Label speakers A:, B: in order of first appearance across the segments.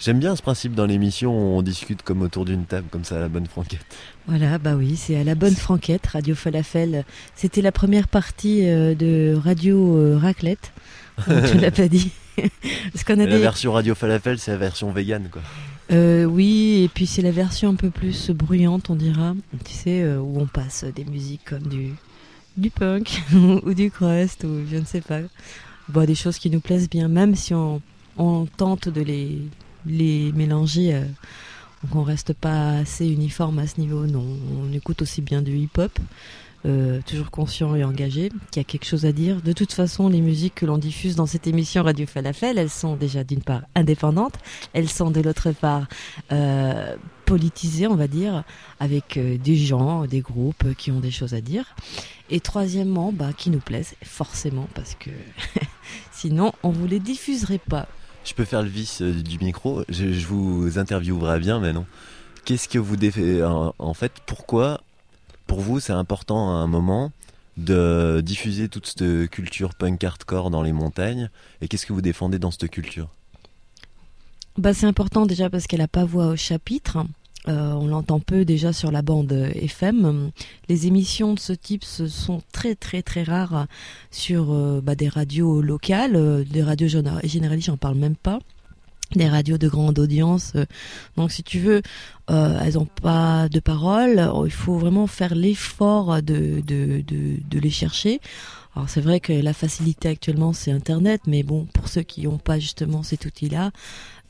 A: J'aime bien ce principe dans l'émission, on discute comme autour d'une table, comme ça à la bonne franquette.
B: Voilà, bah oui, c'est à la bonne franquette, Radio Falafel. C'était la première partie euh, de Radio euh, Raclette. tu l'as pas dit.
A: Parce qu'on a La version Radio Falafel, c'est la version vegan, quoi.
B: Euh, oui, et puis c'est la version un peu plus bruyante, on dira. Tu sais, où on passe des musiques comme du, du punk ou du crust ou je ne sais pas. Bon, des choses qui nous plaisent bien, même si on, on tente de les les mélanger. Euh, donc on reste pas assez uniforme à ce niveau. Non, on écoute aussi bien du hip-hop, euh, toujours conscient et engagé, qui a quelque chose à dire. De toute façon, les musiques que l'on diffuse dans cette émission Radio Falafel, elles sont déjà d'une part indépendantes, elles sont de l'autre part euh, politisées, on va dire, avec des gens, des groupes qui ont des choses à dire. Et troisièmement, bah, qui nous plaisent, forcément, parce que sinon on vous les diffuserait pas.
A: Je peux faire le vice euh, du micro. Je, vous interviewerai bien, mais non. Qu'est-ce que vous défendez en, fait Pourquoi, pour vous, c'est important à un moment de diffuser toute cette culture punk hardcore dans les montagnes Et qu'est-ce que vous défendez dans cette culture?
B: Bah, c'est important déjà parce qu'elle n'a pas voix au chapitre. Euh, on l'entend peu déjà sur la bande FM. Les émissions de ce type sont très très très rares sur euh, bah, des radios locales, euh, des radios généralistes, j'en parle même pas. Des radios de grande audience. Donc si tu veux, elles n'ont pas de parole. Il faut vraiment faire l'effort de les chercher. Alors c'est vrai que la facilité actuellement c'est Internet, mais bon, pour ceux qui n'ont pas justement cet outil-là,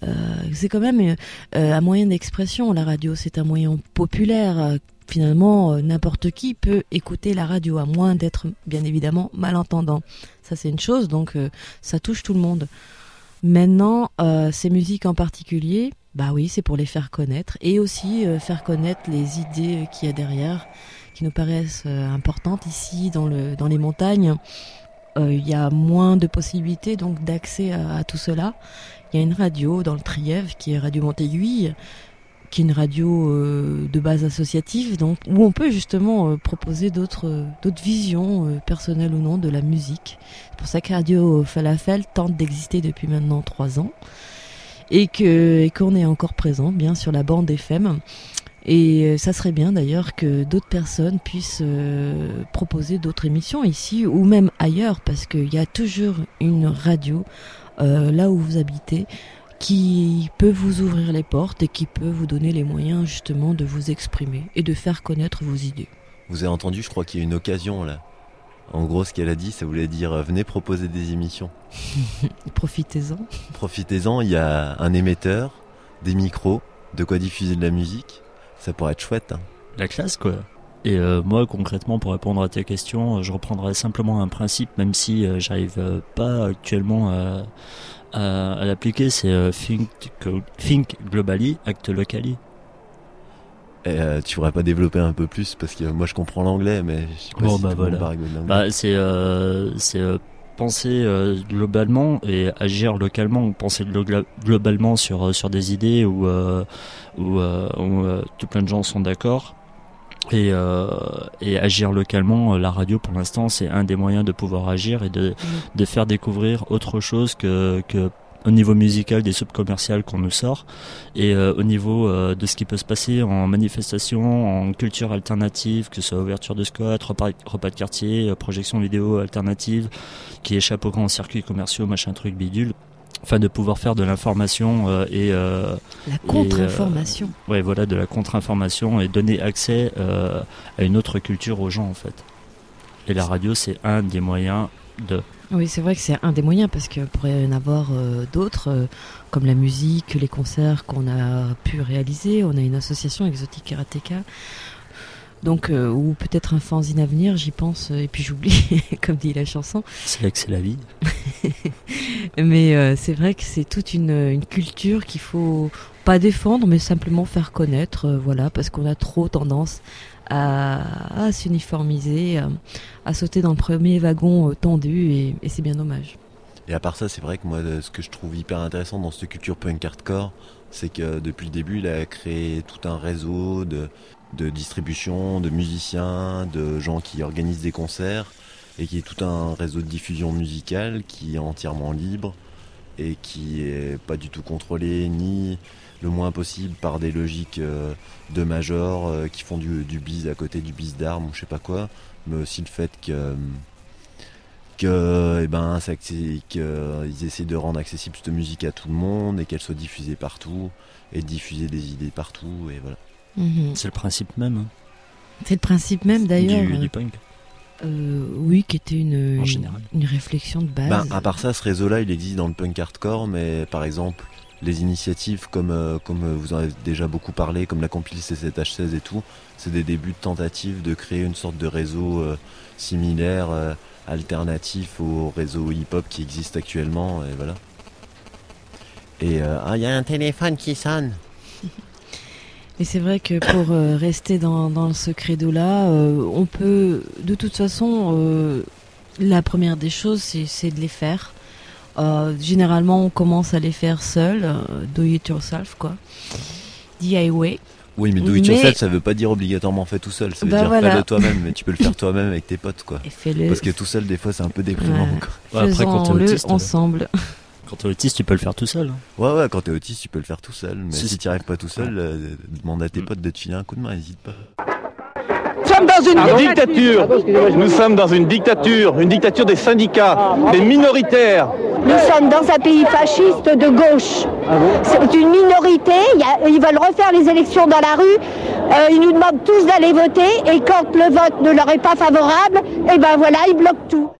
B: euh, c'est quand même euh, un moyen d'expression. La radio, c'est un moyen populaire. Finalement, euh, n'importe qui peut écouter la radio, à moins d'être bien évidemment malentendant. Ça, c'est une chose, donc ça touche tout le monde. Maintenant, ces musiques en particulier, bah oui, c'est pour les faire connaître et aussi faire connaître les idées qu'il y a derrière, qui nous paraissent importantes ici dans, le, dans les montagnes. Il y a moins de possibilités donc d'accès à, tout cela il y a une radio dans le Trièvre qui est Radio Montaiguille, qui est une radio euh, de base associative, donc où on peut justement euh, proposer d'autres euh, d'autres visions personnelles ou non de la musique. C'est pour ça que Radio Falafel tente d'exister depuis maintenant trois ans et que qu'on est encore présent bien sur la bande FM. Et ça serait bien d'ailleurs que d'autres personnes puissent proposer d'autres émissions ici ou même ailleurs parce qu'il y a toujours une radio euh, là où vous habitez, qui peut vous ouvrir les portes et qui peut vous donner les moyens justement de vous exprimer et de faire connaître vos idées.
A: Vous avez entendu, je crois qu'il y a une occasion là. En gros, ce qu'elle a dit, ça voulait dire euh, venez proposer des émissions.
B: Profitez-en.
A: Profitez-en, il y a un émetteur, des micros, de quoi diffuser de la musique. Ça pourrait être chouette. Hein.
C: La classe, quoi. Et euh, moi, concrètement, pour répondre à tes questions, je reprendrai simplement un principe, même si euh, j'arrive euh, pas actuellement à, à, l'appliquer, c'est think, think globally, act locally.
A: Et, tu pourrais pas développer un peu plus? Parce que moi je comprends l'anglais, mais je sais pas bon, bah voilà.
C: Bah, c'est c'est penser globalement et agir localement, penser globalement sur sur des idées où où, où tout plein de gens sont d'accord et, euh, et, agir localement. Euh, la radio, pour l'instant, c'est un des moyens de pouvoir agir et de, de faire découvrir autre chose que, que au niveau musical des subs commerciales qu'on nous sort et euh, au niveau euh, de ce qui peut se passer en manifestation, en culture alternative, que ce soit ouverture de squat, repas, repas de quartier, projection vidéo alternative qui échappe aux grands circuits commerciaux, machin truc bidule enfin de pouvoir faire de l'information euh, et
B: euh, la contre-information.
C: Euh, ouais, voilà, de la contre-information et donner accès à une autre culture aux gens en fait. Et la radio, c'est un des moyens de.
B: Oui, c'est vrai que c'est un des moyens parce qu'il pourrait y en avoir d'autres, comme la musique, les concerts qu'on a pu réaliser. On a une association Exotique Karateka donc, euh, ou peut-être un fanzine à venir, j'y pense, euh, et puis j'oublie, comme dit la chanson.
C: C'est là que c'est la vie.
B: mais euh, c'est vrai que c'est toute une, culture qu'il faut pas défendre, mais simplement faire connaître, voilà, parce qu'on a trop tendance à, s'uniformiser, à, sauter dans le premier wagon tendu, et, et c'est bien dommage.
A: Et à part ça, c'est vrai que moi, ce que je trouve hyper intéressant dans cette culture punk hardcore, c'est que depuis le début, il a créé tout un réseau de, de distribution, de musiciens, de gens qui organisent des concerts et qui est tout un réseau de diffusion musicale qui est entièrement libre et qui est pas du tout contrôlé ni le moins possible par des logiques euh, de major euh, qui font du, du bise à côté du bise d'armes ou je sais pas quoi, mais aussi le fait que que eh ben ça- qu'ils essaient de rendre accessible cette musique à tout le monde et qu'elle soit diffusée partout et de diffuser des idées partout et voilà.
B: Mhm.
C: C'est le principe même hein,
B: C'est le principe même d'ailleurs.
C: du, du punk.
B: Euh, oui, qui était une,
C: En
B: une,
C: général.
B: une réflexion de base.
A: Ben, à part ça, ce réseau-là, il existe dans le punk hardcore, mais par exemple, les initiatives comme, euh, comme euh, vous en avez déjà beaucoup parlé, comme la compile C7H16 et tout, c'est des débuts de tentatives de créer une sorte de réseau euh, similaire, euh, alternatif au réseau hip-hop qui existe actuellement, et voilà. Et euh, ah, il y a un téléphone qui sonne.
B: Et c'est vrai que pour euh, rester dans, dans ce credo-là, euh, on peut, de toute façon, euh, la première des choses, c'est de les faire. Euh, généralement, on commence à les faire seul, euh, do it yourself, quoi. DIY.
A: Oui, mais do
B: Mais-
A: it yourself, ça veut pas dire obligatoirement fait tout seul. Ça veut
B: Bah
A: dire
B: voilà.
A: fais-le toi-même, mais tu peux le faire toi-même avec tes potes, quoi.
B: Et.
A: Parce que tout seul, des fois, c'est un peu déprimant.
B: Ouais.
A: quoi.
C: Ouais, après, quand autiste, euh,
B: ensemble.
C: Quand t'es autiste, tu peux le faire tout seul. hein.
A: Ouais, ouais, quand t'es autiste, tu peux le faire tout seul. Mais
C: Si,
A: si, t'y arrives pas tout seul, euh, demande à tes
C: Mm.
A: potes de te filer un coup de main, n'hésite pas.
D: Nous sommes dans une dictature. Nous sommes dans une dictature, une dictature des syndicats, des minoritaires.
E: Nous sommes dans un pays fasciste de gauche. C'est une minorité. ils veulent refaire les élections dans la rue. Euh, ils nous demandent tous d'aller voter. Et quand le vote ne leur est pas favorable, eh ben voilà, ils bloquent tout.